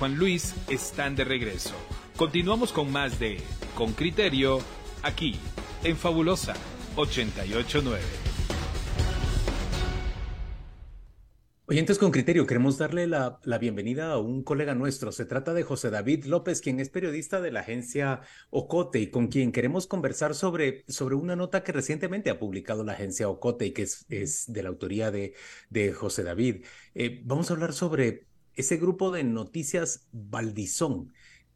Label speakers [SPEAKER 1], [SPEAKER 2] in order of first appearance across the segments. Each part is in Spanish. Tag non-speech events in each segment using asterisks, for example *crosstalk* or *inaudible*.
[SPEAKER 1] Juan Luis están de regreso. Continuamos con más de Con Criterio, aquí, en Fabulosa 889.
[SPEAKER 2] Oyentes con criterio, queremos darle la, bienvenida a un colega nuestro. Se trata de José David López, quien es periodista de la agencia Ocote y con quien queremos conversar sobre, sobre una nota que recientemente ha publicado la agencia Ocote y que es, es de la autoría de, de José David. Eh, vamos a hablar sobre ese grupo de noticias Valdizón,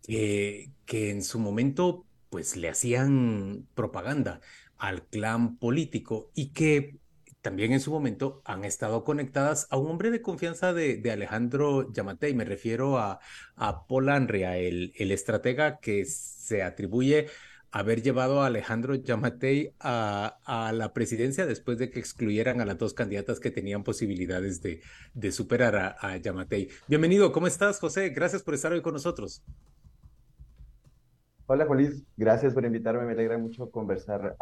[SPEAKER 2] que en su momento pues le hacían propaganda al clan político y que también en su momento han estado conectadas a un hombre de confianza de, Alejandro Yamatei. Me refiero a, a Paul Anria, el, el estratega que se atribuye haber llevado a Alejandro Yamatei a, a, la presidencia después de que excluyeran a las dos candidatas que tenían posibilidades de, de superar a, a, Yamatei. Bienvenido, ¿cómo estás, José? Gracias por estar hoy con nosotros.
[SPEAKER 3] Hola, Luis. Gracias por invitarme. Me alegra mucho conversar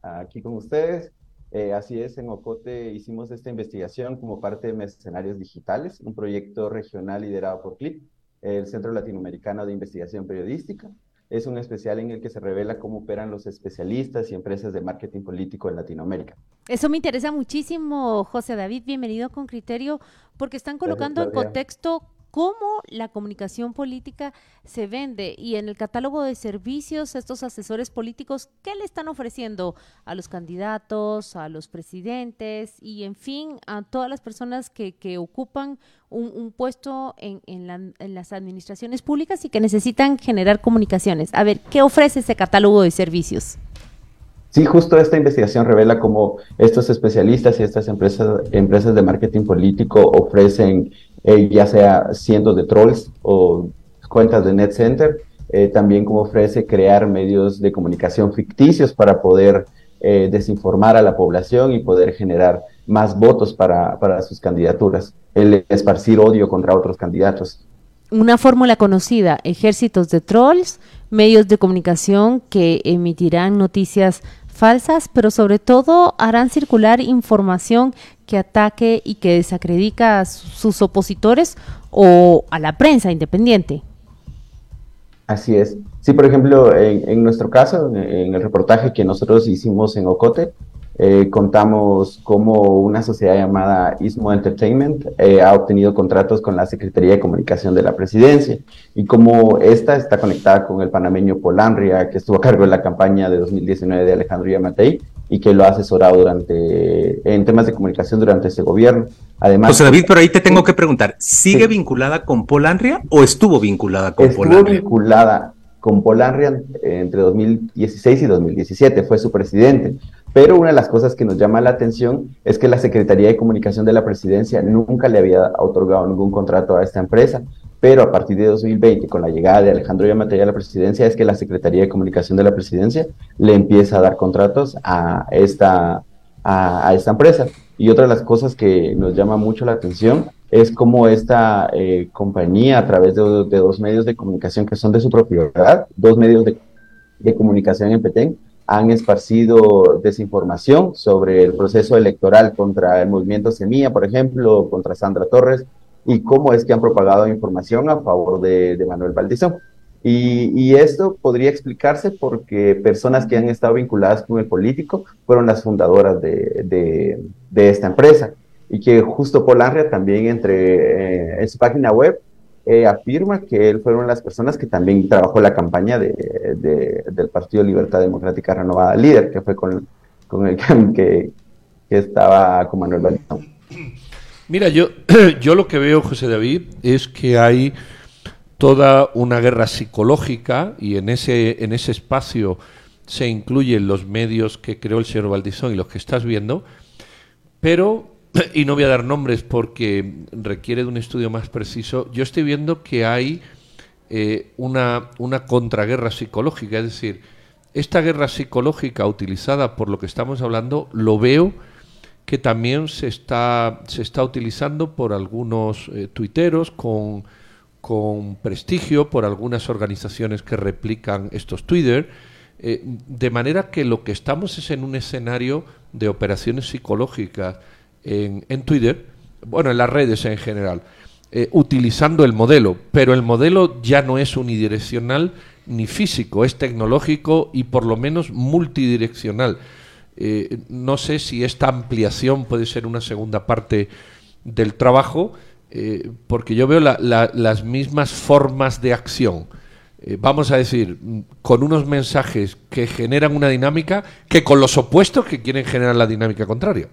[SPEAKER 3] aquí con ustedes. Eh, así es, en Ocote hicimos esta investigación como parte de Mercenarios Digitales, un proyecto regional liderado por CLIP, el Centro Latinoamericano de Investigación Periodística. Es un especial en el que se revela cómo operan los especialistas y empresas de marketing político en Latinoamérica.
[SPEAKER 4] Eso me interesa muchísimo, José David. Bienvenido con criterio, porque están colocando en contexto cómo la comunicación política se vende y en el catálogo de servicios estos asesores políticos, ¿qué le están ofreciendo a los candidatos, a los presidentes y en fin a todas las personas que, ocupan un, puesto en, en las administraciones públicas y que necesitan generar comunicaciones? A ver, ¿qué ofrece ese catálogo de servicios?
[SPEAKER 3] Sí, justo esta investigación revela cómo estos especialistas y estas empresas, empresas de marketing político ofrecen eh, ya sea siendo de trolls o cuentas de net center, eh, también como ofrece crear medios de comunicación ficticios para poder eh, desinformar a la población y poder generar más votos para, para sus candidaturas, el esparcir odio contra otros candidatos.
[SPEAKER 4] Una fórmula conocida, ejércitos de trolls, medios de comunicación que emitirán noticias falsas, pero sobre todo harán circular información que ataque y que desacredita a sus opositores o a la prensa independiente.
[SPEAKER 3] Así es. Sí, por ejemplo, en, nuestro caso, en el reportaje que nosotros hicimos en Ocote, eh, contamos cómo una sociedad llamada Ismo Entertainment eh, ha obtenido contratos con la Secretaría de Comunicación de la Presidencia y cómo esta está conectada con el panameño Polanria, que estuvo a cargo de la campaña de 2019 de Alejandro Yamatei y que lo ha asesorado durante en temas de comunicación durante ese gobierno.
[SPEAKER 2] Además, José David, pero ahí te tengo que preguntar, ¿sigue vinculada con Polanria o estuvo vinculada con
[SPEAKER 3] estuvo vinculada con Polanria entre 2016 y 2017, fue su presidente. Pero una de las cosas que nos llama la atención es que la Secretaría de Comunicación de la Presidencia nunca le había otorgado ningún contrato a esta empresa, pero a partir de 2020, con la llegada de Alejandro Yamatei a la presidencia, es que la Secretaría de Comunicación de la Presidencia le empieza a dar contratos a esta, a, esta empresa. Y otra de las cosas que nos llama mucho la atención es cómo esta eh, compañía, a través de, dos medios de comunicación que son de su propiedad, dos medios de, de comunicación en Petén, han esparcido desinformación sobre el proceso electoral contra el movimiento Semilla, por ejemplo, contra Sandra Torres, y cómo es que han propagado información a favor de, Manuel Valdizón. Y, esto podría explicarse porque personas que han estado vinculadas con el político fueron las fundadoras de, esta empresa y que justo Polanria también entre eh, en su página web eh, afirma que él fueron las personas que también trabajó la campaña de, del Partido Libertad Democrática Renovada Líder, que fue con, con el *laughs* que, que, estaba con Manuel Valentón.
[SPEAKER 5] Mira, yo, *clears throat* yo lo que veo, José David, es que hay toda una guerra psicológica y en ese, en ese espacio se incluyen los medios que creó el señor Valdizón y los que estás viendo, pero *clears throat* y no voy a dar nombres porque requiere de un estudio más preciso, yo estoy viendo que hay eh, una, una contraguerra psicológica, es decir, esta guerra psicológica utilizada por lo que estamos hablando, lo veo que también se está, se está utilizando por algunos eh, tuiteros con, con, prestigio, por algunas organizaciones que replican estos Twitter, eh, de manera que lo que estamos es en un escenario de operaciones psicológicas en, Twitter, bueno, en las redes en general. eh, utilizando el modelo, pero el modelo ya no es unidireccional ni físico, es tecnológico y por lo menos multidireccional. Eh, no sé si esta ampliación puede ser una segunda parte del trabajo, eh, porque yo veo las mismas formas de acción. vamos a decir, con unos mensajes que generan una dinámica que con los opuestos que quieren generar la dinámica contraria.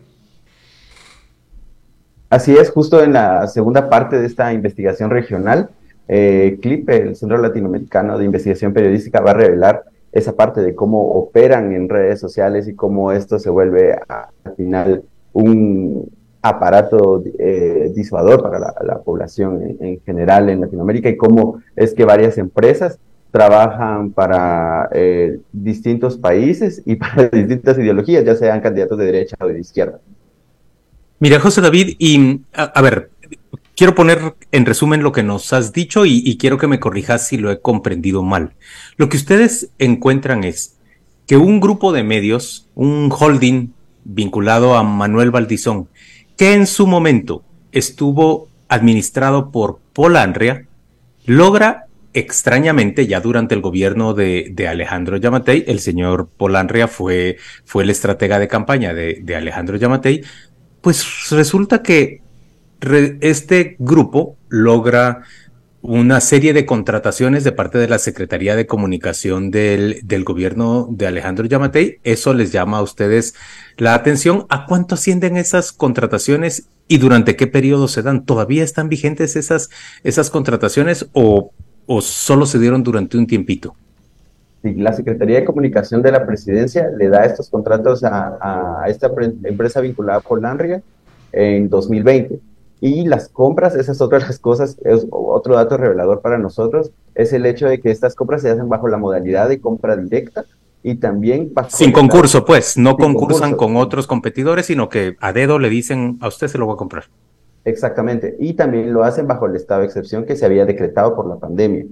[SPEAKER 3] Así es, justo en la segunda parte de esta investigación regional, eh, CLIP, el Centro Latinoamericano de Investigación Periodística, va a revelar esa parte de cómo operan en redes sociales y cómo esto se vuelve al final un aparato eh, disuador para la, población en, general en Latinoamérica y cómo es que varias empresas trabajan para eh, distintos países y *laughs* para distintas ideologías, ya sean candidatos de derecha o de izquierda.
[SPEAKER 2] Mira, José David, y a, ver, quiero poner en resumen lo que nos has dicho y, quiero que me corrijas si lo he comprendido mal. Lo que ustedes encuentran es que un grupo de medios, un holding vinculado a Manuel Valdizón, que en su momento estuvo administrado por Polanria, logra extrañamente, ya durante el gobierno de, Alejandro Yamatei, el señor Polanria fue, fue el estratega de campaña de, de Alejandro Yamatei, pues resulta que este grupo logra una serie de contrataciones de parte de la Secretaría de Comunicación del, del, gobierno de Alejandro Yamatei. Eso les llama a ustedes la atención. ¿A cuánto ascienden esas contrataciones y durante qué periodo se dan? ¿Todavía están vigentes esas, contrataciones o, solo se dieron durante un tiempito?
[SPEAKER 3] la Secretaría de Comunicación de la Presidencia le da estos contratos a, esta empresa vinculada por Lanria en 2020. Y las compras, esa es otra de las cosas, es otro dato revelador para nosotros, es el hecho de que estas compras se hacen bajo la modalidad de compra directa y también
[SPEAKER 2] Sin concurso, pues, no concursan con otros competidores, sino que a dedo le dicen, a usted se lo voy a comprar.
[SPEAKER 3] Exactamente, y también lo hacen bajo el estado de excepción que se había decretado por la pandemia.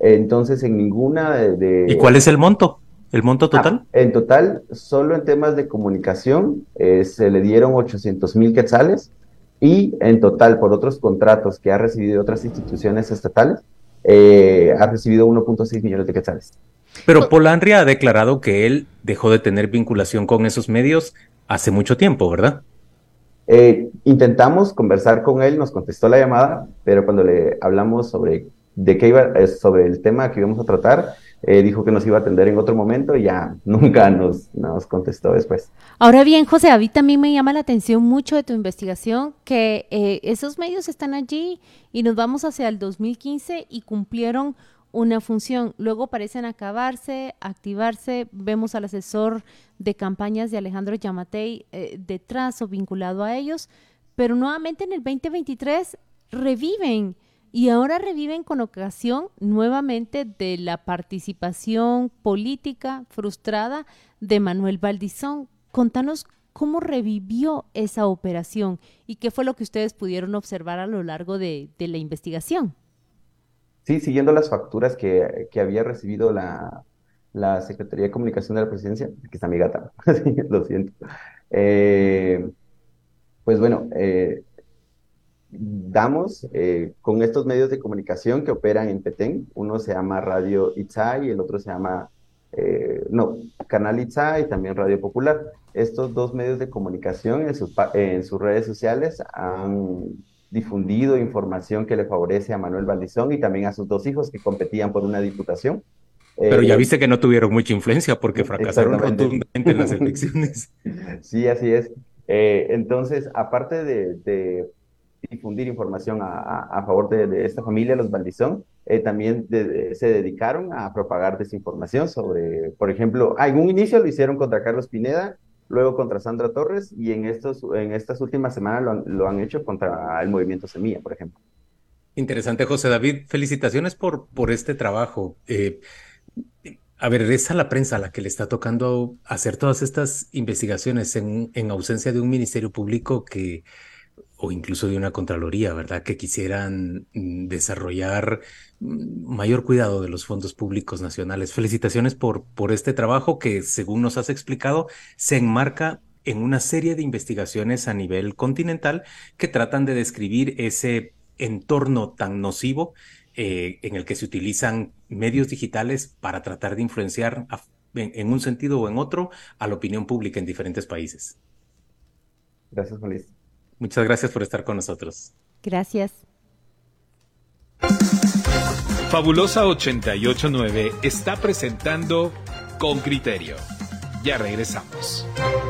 [SPEAKER 3] Entonces, en ninguna de...
[SPEAKER 2] ¿Y cuál es el monto? ¿El monto ah, total?
[SPEAKER 3] en total, solo en temas de comunicación, eh, se le dieron 800 mil quetzales y en total, por otros contratos que ha recibido otras instituciones estatales, eh, ha recibido 1.6 millones de quetzales.
[SPEAKER 2] Pero Polanria ha declarado que él dejó de tener vinculación con esos medios hace mucho tiempo, ¿verdad?
[SPEAKER 3] Eh, intentamos conversar con él, nos contestó la llamada, pero cuando le hablamos sobre de qué iba, eh, sobre el tema que íbamos a tratar, eh, dijo que nos iba a atender en otro momento y ya *laughs* nunca nos, nos contestó después.
[SPEAKER 4] Ahora bien, José, a mí también me llama la atención mucho de tu investigación que eh, esos medios están allí y nos vamos hacia el 2015 y cumplieron una función. Luego parecen acabarse, activarse. Vemos al asesor de campañas de Alejandro Yamatei detrás o vinculado a ellos, pero nuevamente en el 2023 reviven y ahora reviven con ocasión nuevamente de la participación política frustrada de Manuel Valdizón. Contanos cómo revivió esa operación y qué fue lo que ustedes pudieron observar a lo largo de, la investigación.
[SPEAKER 3] Sí, siguiendo las facturas que, había recibido la, Secretaría de Comunicación de la Presidencia, aquí está mi gata, *laughs* lo siento. Eh, pues bueno, eh, damos eh, con estos medios de comunicación que operan en Petén. Uno se llama Radio Itzá y el otro se llama, eh, no, Canal Itzá y también Radio Popular. Estos dos medios de comunicación en sus, en sus redes sociales han difundido información que le favorece a Manuel Valdizón y también a sus dos hijos que competían por una diputación.
[SPEAKER 2] Pero ya eh, viste que no tuvieron mucha influencia porque *laughs* fracasaron rotundamente en las *laughs* elecciones.
[SPEAKER 3] sí, así es. entonces, aparte de difundir información a, favor de, esta familia, los Valdizón, eh, también se dedicaron a propagar desinformación sobre, por ejemplo, en un inicio lo hicieron contra Carlos Pineda, luego contra Sandra Torres y en, estos, en estas últimas semanas lo han, hecho contra el movimiento Semilla, por ejemplo.
[SPEAKER 2] Interesante, José David. Felicitaciones por, por este trabajo. Eh, a ver, es a la prensa a la que le está tocando hacer todas estas investigaciones en, en ausencia de un ministerio público que o incluso de una Contraloría, ¿verdad? Que quisieran mm, desarrollar mm, mayor cuidado de los fondos públicos nacionales. Felicitaciones por, por este trabajo que, según nos has explicado, se enmarca en una serie de investigaciones a nivel continental que tratan de describir ese entorno tan nocivo eh, en el que se utilizan medios digitales para tratar de influenciar en, un sentido o en otro a la opinión pública en diferentes países.
[SPEAKER 3] Gracias, Juan
[SPEAKER 2] Muchas gracias por estar con nosotros.
[SPEAKER 4] Gracias.
[SPEAKER 1] Fabulosa 889 está presentando Con Criterio. Ya regresamos.